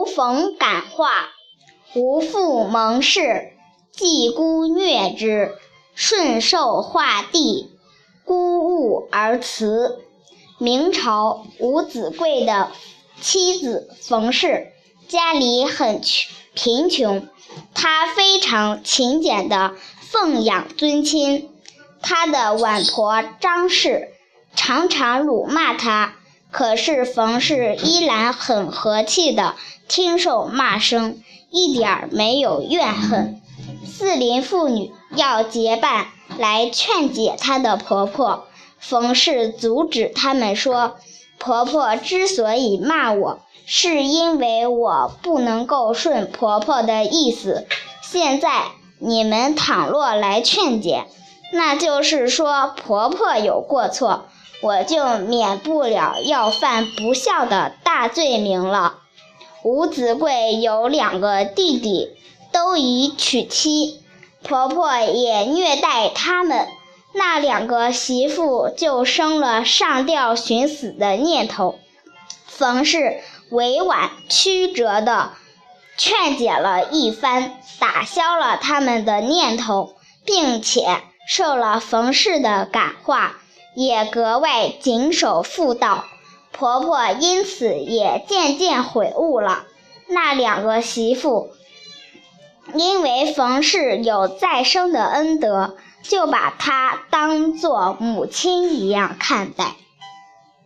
无逢感化，无复蒙氏，继姑虐之，顺受化地，孤物而辞。明朝吴子贵的妻子冯氏，家里很贫穷，她非常勤俭地奉养尊亲。她的晚婆张氏常常辱骂她，可是冯氏依然很和气地听受骂声，一点儿没有怨恨。四邻妇女要结伴来劝解她的婆婆。冯氏阻止他们说：“婆婆之所以骂我，是因为我不能够顺婆婆的意思。现在你们倘若来劝解，那就是说婆婆有过错，我就免不了要犯不孝的大罪名了。”吴子贵有两个弟弟，都已娶妻，婆婆也虐待他们。那两个媳妇就生了上吊寻死的念头。冯氏委婉曲折地劝解了一番，打消了他们的念头，并且受了冯氏的感化，也格外谨守妇道。婆婆因此也渐渐悔悟了。那两个媳妇因为冯氏有再生的恩德。就把她当做母亲一样看待。